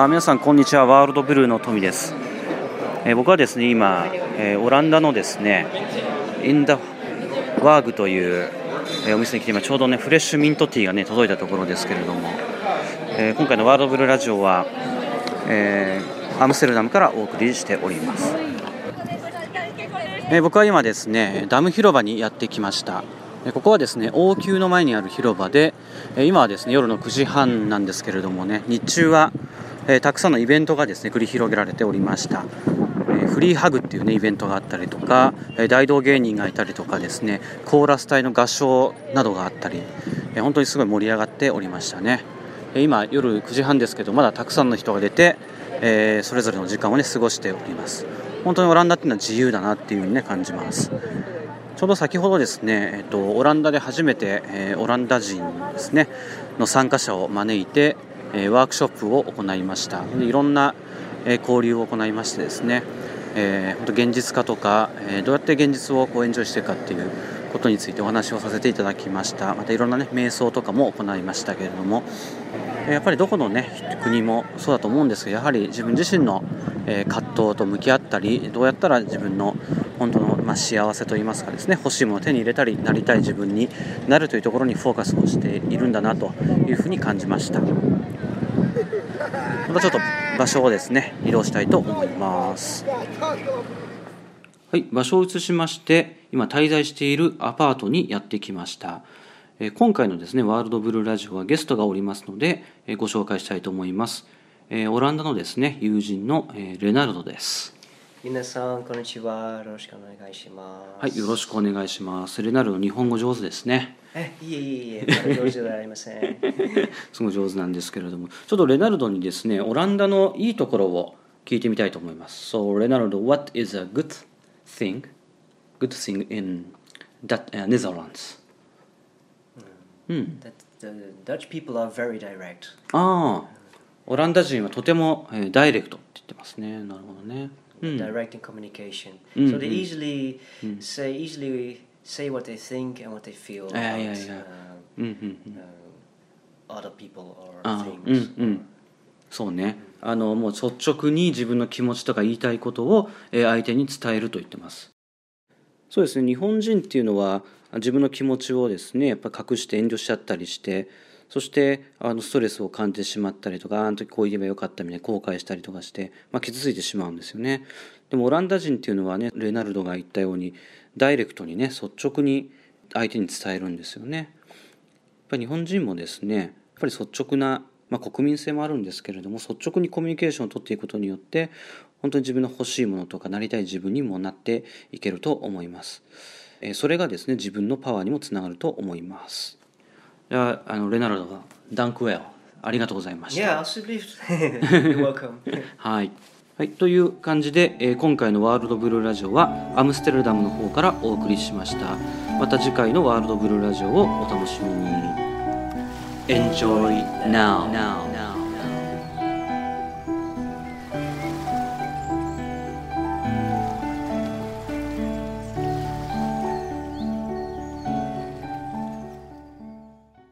あ皆さんこんにちは。ワールドブルーの富です、えー、僕はですね今、えー、オランダのですねインダワーグという、えー、お店に来て今ちょうどねフレッシュミントティーがね届いたところですけれども、え今回のワールドブルーラジオは、えアムステルダムからお送りしております、え僕は今ですねダム広場にやってきました。ここはですね王宮の前にある広場で今はですね夜の9時半なんですけれどもね日中はえたくさんのイベントがですね繰り広げられておりました、えフリーハグっていうねイベントがあったりとか、え大道芸人がいたりとかですねコーラス隊の合唱などがあったり、え本当にすごい盛り上がっておりましたね、え今夜9時半ですけどまだたくさんの人が出て、えそれぞれの時間をね過ごしております。本当にオランダっていうのは自由だなっていうふうにね感じます。ちょうど先ほどですね、えっと、オランダで初めて、えー、オランダ人ですねの参加者を招いて、えワークショップを行いましたでいろんな、え交流を行いましてですね、えー、本当現実化とか、えどうやって現実をこうエンジョイしていくかっていうことについてお話をさせていただきましたまたいろんなね瞑想とかも行いましたけれどもやっぱりどこのね国もそうだと思うんですがやはり自分自身の、え葛藤と向き合ったりどうやったら自分の本当の、まあ、幸せといいますかですね欲しいものを手に入れたりなりたい自分になるというところにフォーカスをしているんだなというふうに感じました。またちょっと場所をですね移動したいと思います。はい場所を移しまして今滞在しているアパートにやってきました。今回のですねワールドブルーラジオはゲストがおりますのでご紹介したいと思います。オランダのですね友人のレナルドです。皆さんこんにちは。よろしくお願いします。はいよろしくお願いします。レナルド日本語上手ですね。えいえいえいえ上手ではありません。すごい上手なんですけれども。ちょっとレナルドにですねオランダのいいところを聞いてみたいと思います。So レナルド what is a good thing? Good thing in that、uh, Netherlands. うん、That the Dutch people are very direct. ああ。オランダ人はとても、えー、ダイレクトって言ってますね。なるほどね direct in communication. Mm. So they easily mm. say easily say what they think and what they feel about yeah, yeah. Uh, mm-hmm. uh, other people or things. そうねあのもう率直に自分の気持ちとか言いたいことを相手に伝えると言ってますそうですね日本人っていうのは自分の気持ちをですねやっぱ隠して遠慮しちゃったりしてそしてあのストレスを感じてしまったりとかあの時こう言えばよかったみたいな後悔したりとかして、まあ、傷ついてしまうんですよね。でもオランダ人っていうのはねレナルドが言ったようにダイレクトにね率直に相手に伝えるんですよね。やっぱり日本人もですねやっぱり率直な、まあ、国民性もあるんですけれども率直にコミュニケーションをとっていくことによって本当に自分の欲しいものとかなりたい自分にもなっていけると思います。それがですね自分のパワーにもつながると思います。やあのレナルドがダンクウェアありがとうございました。Yeah. はい。はい、という感じで、えー、今回のワールドブルーラジオはアムステルダムの方からお送りしました。また次回のワールドブルーラジオをお楽しみに。Enjoy now. now.